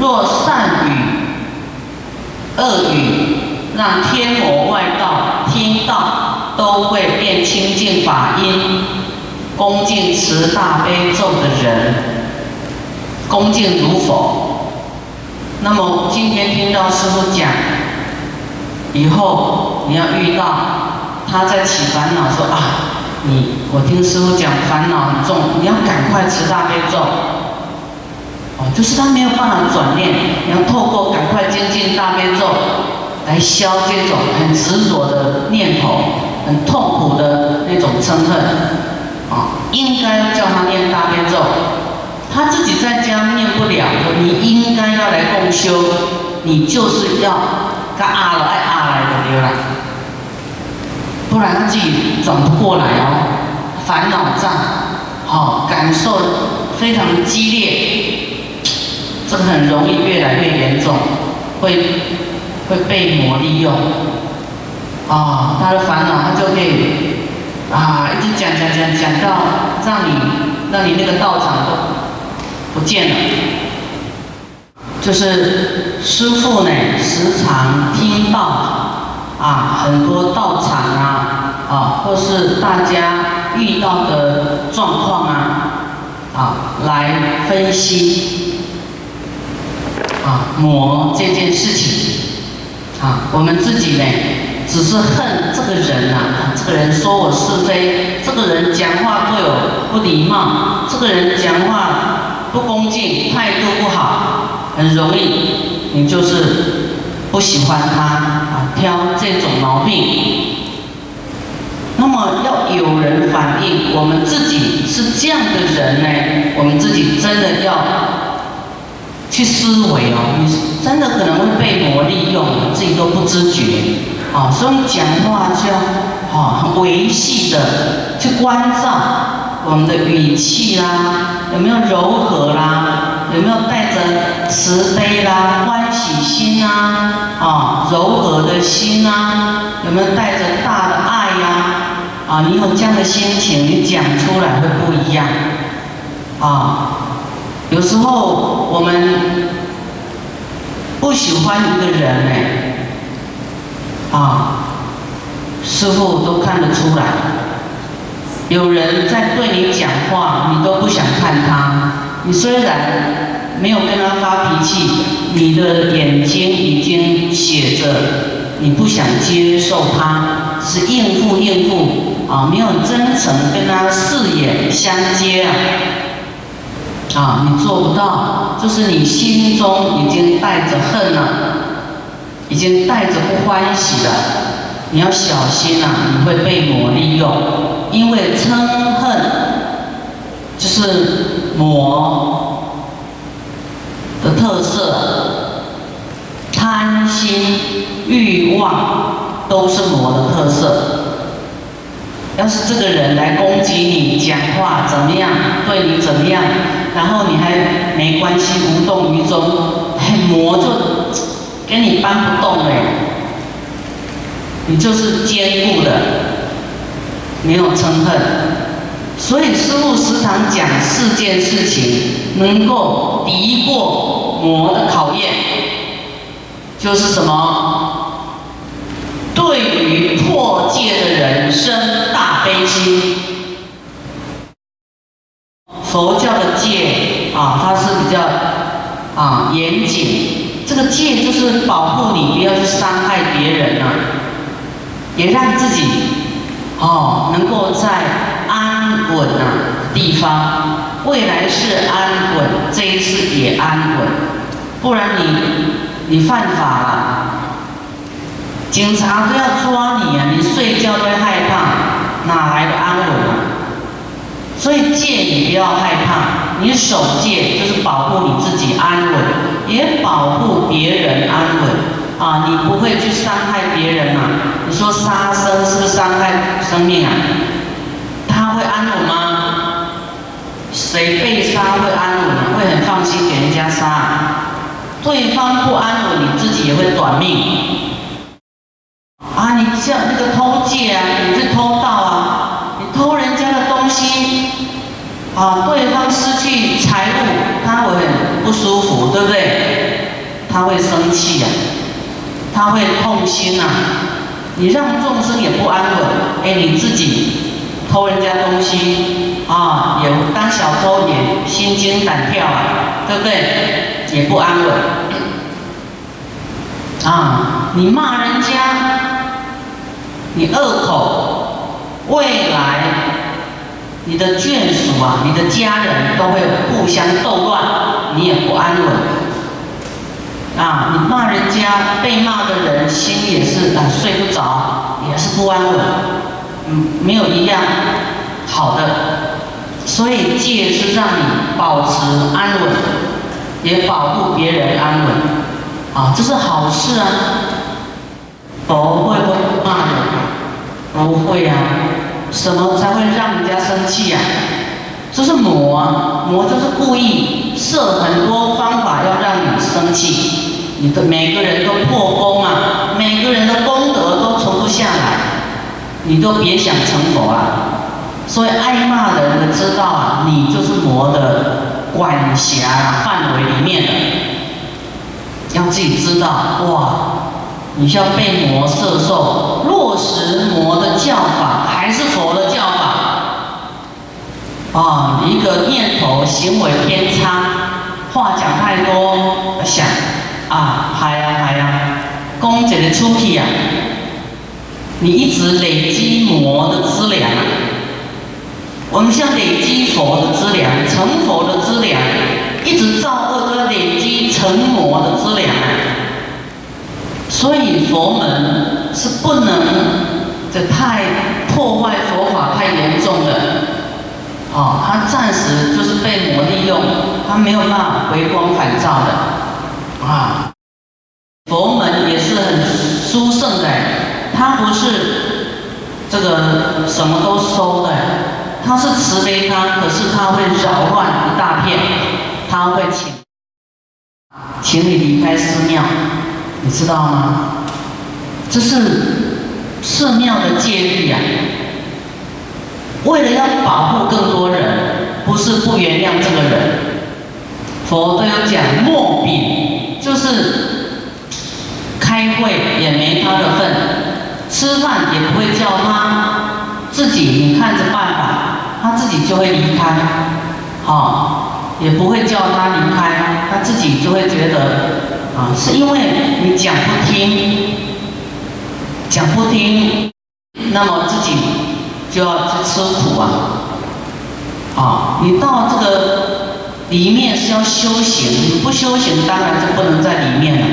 若善语、恶语，让天魔外道听到，都会变清净法音。恭敬持大悲咒的人，恭敬如佛。那么今天听到师傅讲，以后你要遇到他在起烦恼，说啊。你我听师傅讲烦恼很重，你要赶快持大悲咒。就是他没有办法转念，要透过赶快精进大悲咒来消这种很执着的念头，很痛苦的那种嗔恨。啊，应该叫他念大悲咒，他自己在家念不了，你应该要来共修，你就是要跟阿来阿来的对啦。不然他自己转不过来哦，烦恼障，好感受非常激烈，这很容易越来越严重，会会被魔利用，啊，他的烦恼他就可以啊一直讲讲讲讲到让你让你那个道场都不见了，就是师父呢时常听到。啊，很多道场啊，啊，或是大家遇到的状况啊，啊，来分析磨这件事情啊，我们自己呢，只是恨这个人呐，这个人说我是非，这个人讲话对我不礼貌，这个人讲话不恭敬，态度不好，很容易，你就是不喜欢他啊。挑这种毛病，那么要有人反映，我们自己是这样的人呢？我们自己真的要思维哦，你真的可能会被魔利用，自己都不知觉啊。所以讲话就要啊很维系的去关照我们的语气啦，有没有柔和啦，有没有带着慈悲啦、欢喜心啊？啊，柔和的心啊，有没有带着大的爱呀？啊，你有这样的心情，你讲出来会不一样。啊，有时候我们不喜欢一个人呢，啊，师傅都看得出来。有人在对你讲话，你都不想看他。你虽然。没有跟他发脾气，你的眼睛已经写着你不想接受他，是应付应付啊，没有真诚跟他四眼相接啊，啊，你做不到，就是你心中已经带着恨了，已经带着不欢喜了，你要小心啊，你会被魔利用，因为嗔恨就是魔。的特色，贪心、欲望都是魔的特色。要是这个人来攻击你，讲话怎么样，对你怎么样，然后你还没关系，无动于衷，魔就跟你搬不动嘞。你就是坚固的，没有嗔恨。所以师父时常讲四件事情，能够敌过魔的考验，就是什么？对于破戒的人生大悲心。的戒啊，它是比较啊严谨，这个戒就是保护你不要去伤害别人啊，也让自己哦能够在。安稳啊，地方，未来是安稳，这一次也安稳，不然你你犯法了，警察都要抓你啊！你睡觉都害怕，哪来的安稳啊？所以戒你不要害怕，你守戒就是保护你自己安稳，也保护别人安稳啊！你不会去伤害别人呐？你说杀生是不是伤害生命啊？他会安稳吗？谁被杀会安稳？会很放心给人家杀？对方不安稳，你自己也会短命。啊，你像那个偷戒啊，你是偷盗啊，你偷人家的东西，啊，对方失去财物，他会很不舒服，对不对？他会生气呀，他会痛心呐。你让众生也不安稳，哎，你自己偷人家东西啊，也当小偷也心惊胆跳啊，对不对？也不安稳啊！你骂人家，你恶口，未来你的眷属啊，你的家人都会互相斗乱，你也不安稳。啊，你骂人家，被骂的人心也是啊睡不着，也是不安稳，嗯，没有一样好的，所以戒是让你保持安稳，也保护别人安稳，啊，这是好事啊。佛会不会骂人？不会啊。什么才会让人家生气呀？这是魔，魔就是故意设很多方法要让你生气。你的每个人都破功啊，每个人的功德都存不下来，你都别想成佛啊！所以爱骂的人知道啊，你就是魔的管辖范围里面的，要自己知道哇！你像被魔摄受，落实魔的教法还是佛的教法啊？一个念头行为偏差，话讲太多，想。啊，系啊系啊，讲一个出去啊，你一直累积魔的资粮，我们像累积佛的资粮，成佛的资粮，一直造恶都要累积成魔的资粮。所以佛门是不能这太破坏佛法太严重的，哦，他暂时就是被魔利用，他没有办法回光返照的。啊，佛门也是很殊胜的，他不是这个什么都收的，他是慈悲他，可是他会扰乱一大片，他会请，请你离开寺庙，你知道吗？这是寺庙的戒律呀，为了要保护更多人，不是不原谅这个人，佛都有讲莫比。就是开会也没他的份，吃饭也不会叫他，自己你看着办吧，他自己就会离开，好，也不会叫他离开，他自己就会觉得，啊，是因为你讲不听，讲不听，那么自己就要去吃苦啊，啊，你到这个。里面是要修行，你不修行，当然就不能在里面了。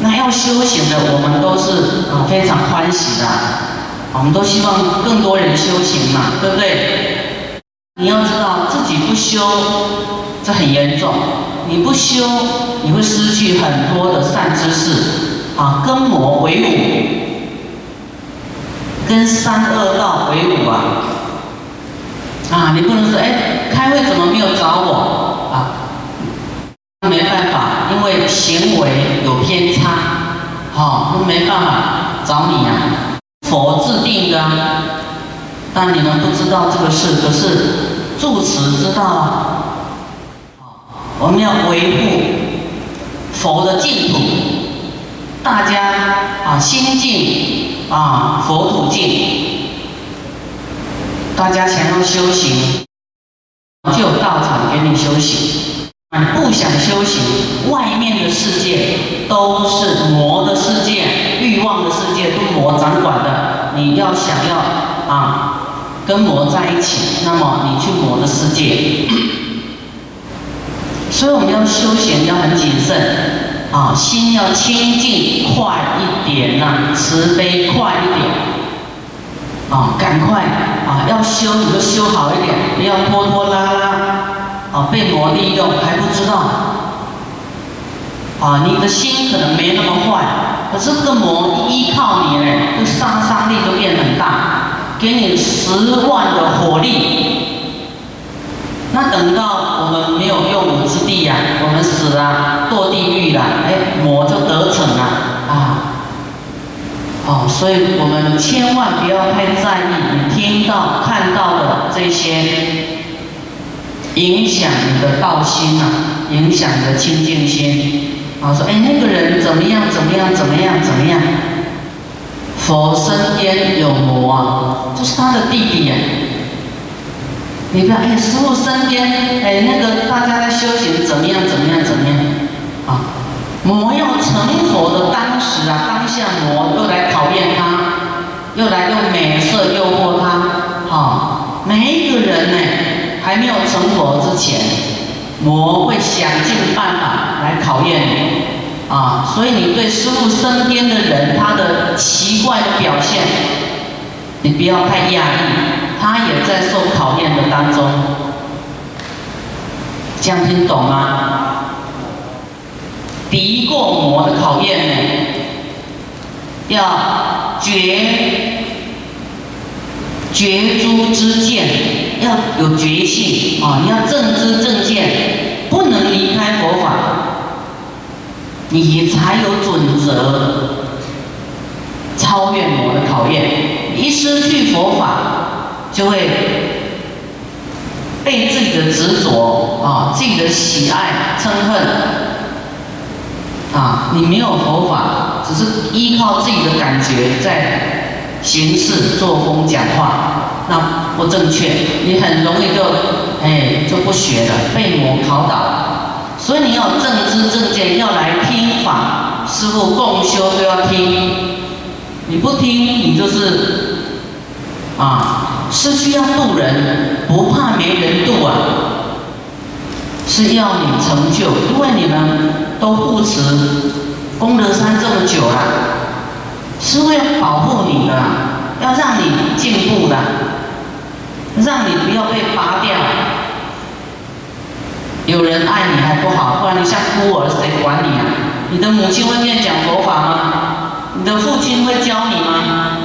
那要修行的，我们都是啊非常欢喜的，我们都希望更多人修行嘛，对不对？你要知道自己不修，这很严重。你不修，你会失去很多的善知识啊，跟魔为伍，跟三恶道为伍啊。啊，你不能说，哎，开会怎么没有找我啊？没办法，因为行为有偏差，好，那没办法找你呀。佛制定的，但你们不知道这个事，可是住持知道啊。我们要维护佛的净土，大家啊心净啊佛土净。大家想要修行，就有道场给你修行。你不想修行，外面的世界都是魔的世界、欲望的世界，都是魔掌管的。你要想要啊，跟魔在一起，那么你去魔的世界。所以我们要修行要很谨慎啊，心要清净，快一点呐，慈悲快一点。啊，赶快啊！要修你就修好一点，不要拖拖拉拉，啊，被魔利用还不知道。啊，你的心可能没那么坏，可是这个魔依靠你呢，这杀伤力都变很大，给你十万的火力。那等到我们没有用地呀，我们死了，堕地狱了，哎，魔就得逞了，啊。哦，所以我们千万不要太在意你听到、看到的这些，影响你的道心呐，影响你的清净心。啊，说哎那个人怎么样怎么样怎么样怎么样？佛身边有魔啊，就是他的弟弟呀。你看哎，师傅身边哎那个大家在修行怎么样怎么样怎么样？啊，魔要成佛的当时啊，当下魔又来考验他，又来用美色诱惑他，好，每一个人呢还没有成佛之前，魔会想尽办法来考验你。啊，所以你对师傅身边的人他的奇怪的表现，你不要太压抑，他也在受考验的当中，这样听懂吗？敌过魔的考验呢，要绝绝诸之见，要有决心啊，你要正知正见，不能离开佛法。你才有准则超越魔的考验。一失去佛法，就会被自己的执着啊、自己的喜爱、嗔恨啊。你没有佛法，只是依靠自己的感觉在行事、作风、讲话，那不正确。你很容易就哎就不学了，被魔考倒。所以你要正知正见，要来听法，师傅共修都要听。你不听，你就是啊，是需要渡人，不怕没人渡啊，是要你成就，因为你们都护持功德山这么久了，是为了保护你的，要让你进步的，让你不要被拔掉。有人爱你还不好，不然你像孤儿，谁管你啊？你的母亲会念讲佛法吗？你的父亲会教你吗？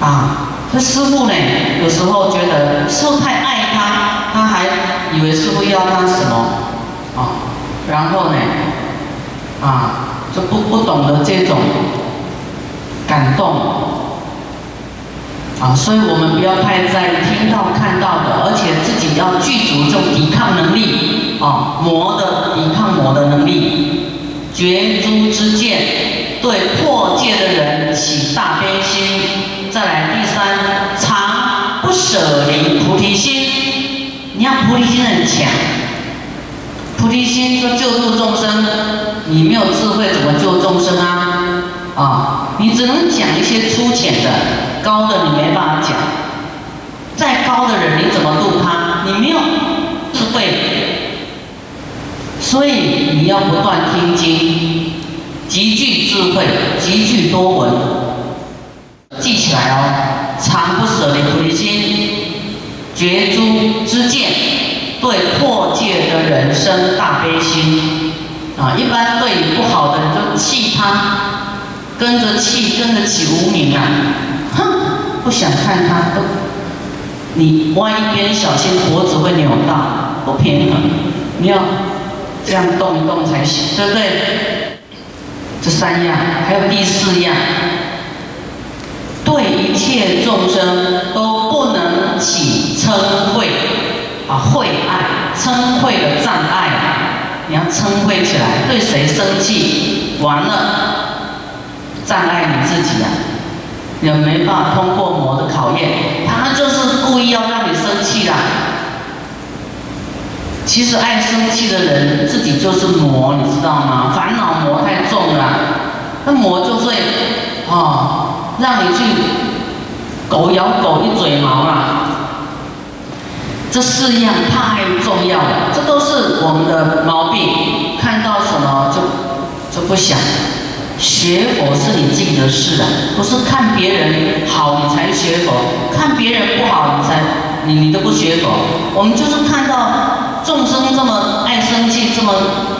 啊，这师傅呢，有时候觉得师傅太爱他，他还以为师傅要他什么啊？然后呢，啊，就不不懂得这种感动。啊，所以我们不要太在意听到看到的，而且自己要具足这种抵抗能力啊，魔的抵抗魔的能力，绝诸之见，对破戒的人起大悲心。再来第三，常不舍离菩提心，你看菩提心很强，菩提心说救度众生，你没有智慧怎么救众生啊？啊，你只能讲一些粗浅的，高的你没办法讲。再高的人你怎么度他？你没有智慧，所以你要不断听经，极具智慧，极具多闻，来哦。常不舍的回心，绝诸之见，对破戒的人生大悲心。啊，一般对你不好的人就气他。跟着气，跟着起无名啊！哼，不想看他都，你弯一边小心脖子会扭到，不平衡。你要这样动一动才行，对不对？这三样，还有第四样，对一切众生都不能起嗔恚啊，恚爱、嗔恚的障碍，你要嗔恚起来，对谁生气，完了。障碍你自己啊，也没办法通过魔的考验，他就是故意要让你生气的。其实爱生气的人自己就是魔，你知道吗？烦恼魔太重了，那魔就会哦，让你去狗咬狗一嘴毛啊。这四样太重要了，这都是我们的毛病，看到什么就就不想。学佛是你自己的事啊，不是看别人好你才学佛，看别人不好你才你你都不学佛。我们就是看到众生这么爱生气，这么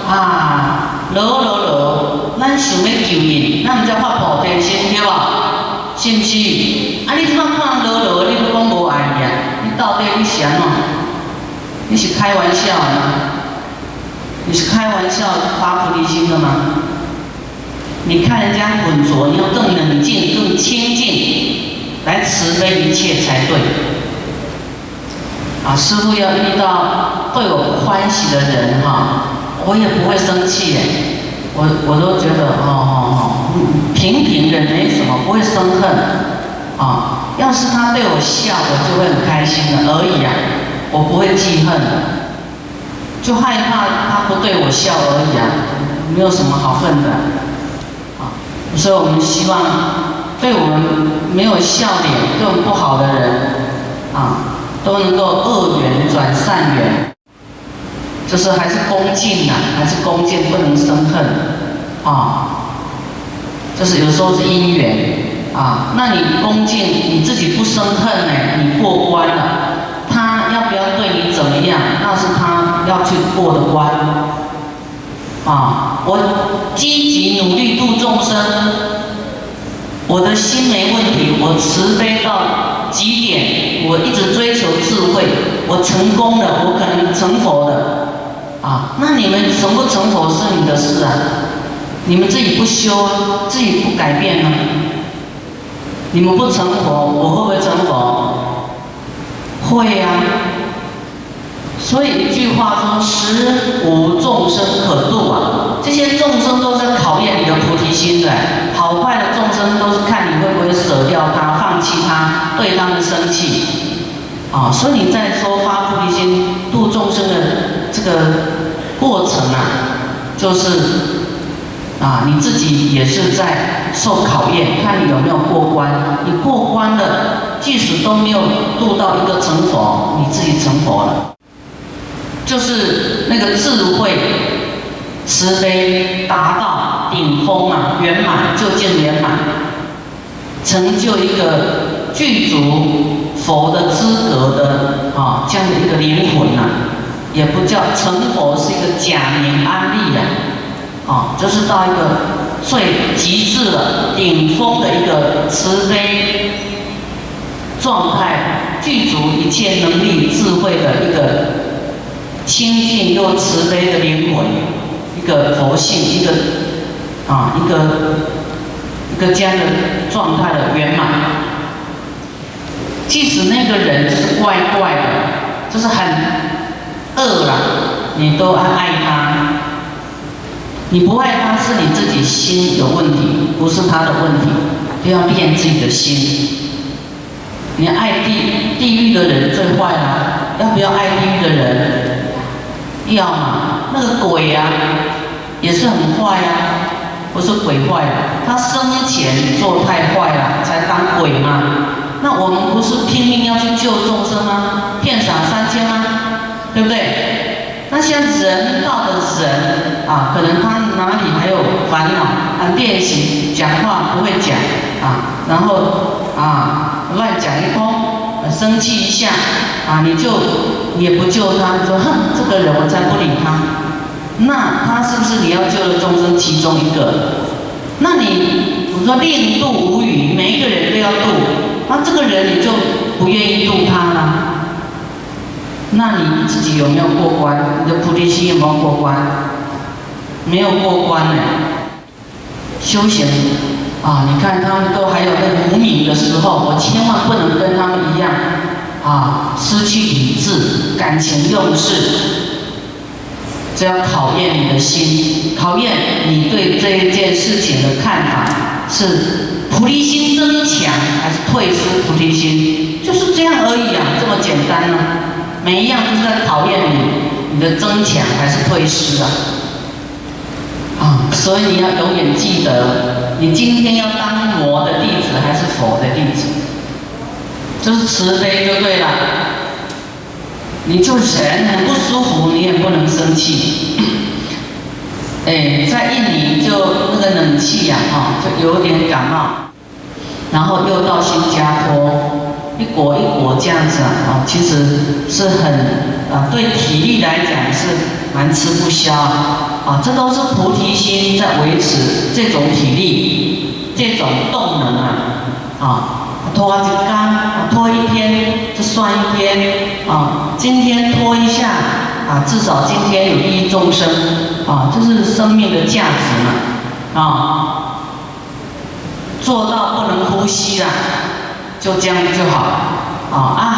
啊，啰啰啰，咱想要救因，咱唔才发菩提心对吧？是不是？啊，你怎么看啰啰，你都讲无爱呀？你到底你是安怎？你是开玩笑吗？你是开玩笑发菩提心的吗？你看人家浑浊，你要更冷静、更清净，来慈悲一切才对。啊，师傅要遇到对我欢喜的人哈，我也不会生气耶，我我都觉得哦哦哦，平平的没什么，不会生恨啊。要是他对我笑，我就会很开心的而已啊，我不会记恨的，就害怕他不对我笑而已啊，没有什么好恨的啊。所以我们希望对我们没有笑脸、对我们不好的人啊。都能够恶缘转善缘，就是还是恭敬呐，还是恭敬，不能生恨啊。就是有时候是因缘啊，那你恭敬，你自己不生恨呢，你过关了。他要不要对你怎么样，那是他要去过的关啊。我积极努力度众生，我的心没问题，我慈悲到。极点，我一直追求智慧，我成功了，我可能成佛的，啊，那你们成不成佛是你的事啊，你们自己不修，自己不改变呢，你们不成佛，我会不会成佛？会呀。所以一句话说，十无众生可度啊，这些众生都是考验你的菩提心的，好坏的众生都是看你会不会舍掉他，放弃他，对他们生气，啊，所以你在说发菩提心度众生的这个过程啊，就是啊，你自己也是在受考验，看你有没有过关，你过关了，即使都没有度到一个成佛，你自己成佛了。就是那个智慧、慈悲达到顶峰啊，圆满就见圆满，成就一个具足佛的资格的啊这样的一个灵魂呐，也不叫成佛，是一个假名安利呀，啊就是到一个最极致的顶峰的一个慈悲状态，具足一切能力、智慧的一个。清净又慈悲的灵魂，一个佛性，一个啊，一个一个这样的状态的圆满。即使那个人是怪怪的，就是很恶啦，你都爱他。你不爱他是你自己心有问题，不是他的问题。不要骗自己的心。你爱地地狱的人最坏啦，要不要爱地狱的人？要嘛，那个鬼呀，也是很坏呀，不是鬼坏了，他生前做太坏了，才当鬼嘛。那我们不是拼命要去救众生吗？骗傻三千吗？对不对？那像人道的人啊，可能他哪里还有烦恼，啊，练习讲话不会讲啊，然后啊乱讲一通，生气一下啊，你就。也不救他，说哼，这个人我才不理他。那他是不是你要救的众生其中一个？那你我说令度无语，每一个人都要度，那这个人你就不愿意度他了？那你自己有没有过关？你的菩提心有没有过关？没有过关呢。修行啊，你看他们都还有那无名的时候，我千万不能跟他们一样。啊，失去理智，感情用事，这要考验你的心，考验你对这一件事情的看法，是菩提心增强还是退失菩提心，就是这样而已啊，这么简单呢？每一样都是在考验你，你的增强还是退失啊？啊，所以你要永远记得，你今天要当魔的弟子还是佛的弟子？就是慈悲就对了，你就人很不舒服，你也不能生气。哎，在印尼就那个冷气呀，哈，就有点感冒，然后又到新加坡，一国一国这样子啊，其实是很啊，对体力来讲是蛮吃不消啊，这都是菩提心在维持这种体力、这种动能啊，啊。拖一干，拖一天就算一天啊！今天拖一下啊，至少今天有益众生啊，这是生命的价值嘛啊！做到不能呼吸了，就这样就好啊啊！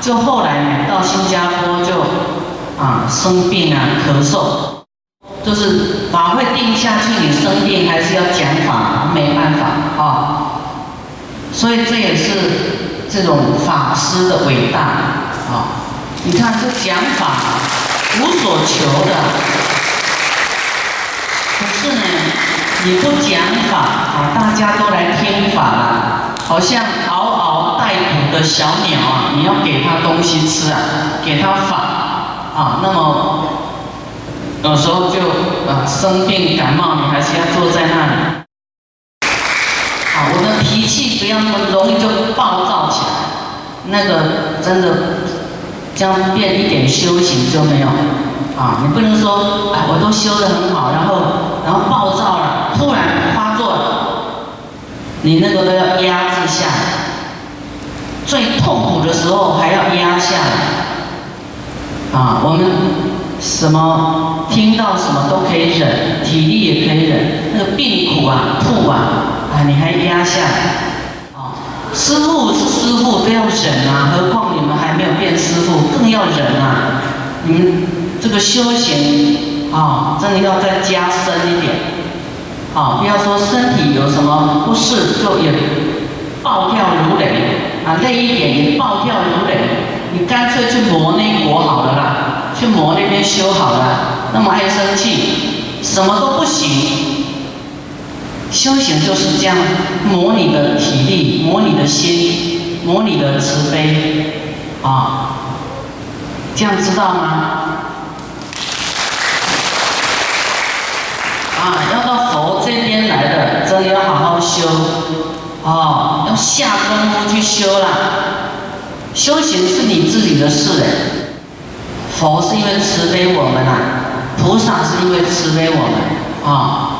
就后来呢，到新加坡就啊生病啊，咳嗽。就是法会定下去，你生病还是要讲法，没办法啊。所以这也是这种法师的伟大啊！你看这讲法无所求的，可是呢，你不讲法啊，大家都来听法了，好像嗷嗷待哺的小鸟啊，你要给它东西吃啊，给它法啊，那么有时候就啊生病感冒，你还是要坐在那里。啊，我的脾气不要那么容易就暴躁起来，那个真的这样变一点修行就没有。啊，你不能说，哎，我都修得很好，然后然后暴躁了，突然发作了，你那个都要压制下来，最痛苦的时候还要压下来。啊，我们什么听到什么都可以忍，体力也可以忍，那个病苦啊，吐啊。啊，你还压下，哦，师傅是师傅都要忍啊，何况你们还没有变师傅，更要忍啊！你们这个修行啊，真的要再加深一点，啊，不要说身体有什么不适就也暴跳如雷啊，累一点也暴跳如雷，你干脆去磨那国好了啦，去磨那边修好了，那么爱生气，什么都不行。修行就是这样，磨你的体力，磨你的心，磨你的慈悲，啊，这样知道吗？啊，要到这边来的，真的要好好修，哦，要下功夫去修啦。修行是你自己的事，佛是因为慈悲我们啊，菩萨是因为慈悲我们啊。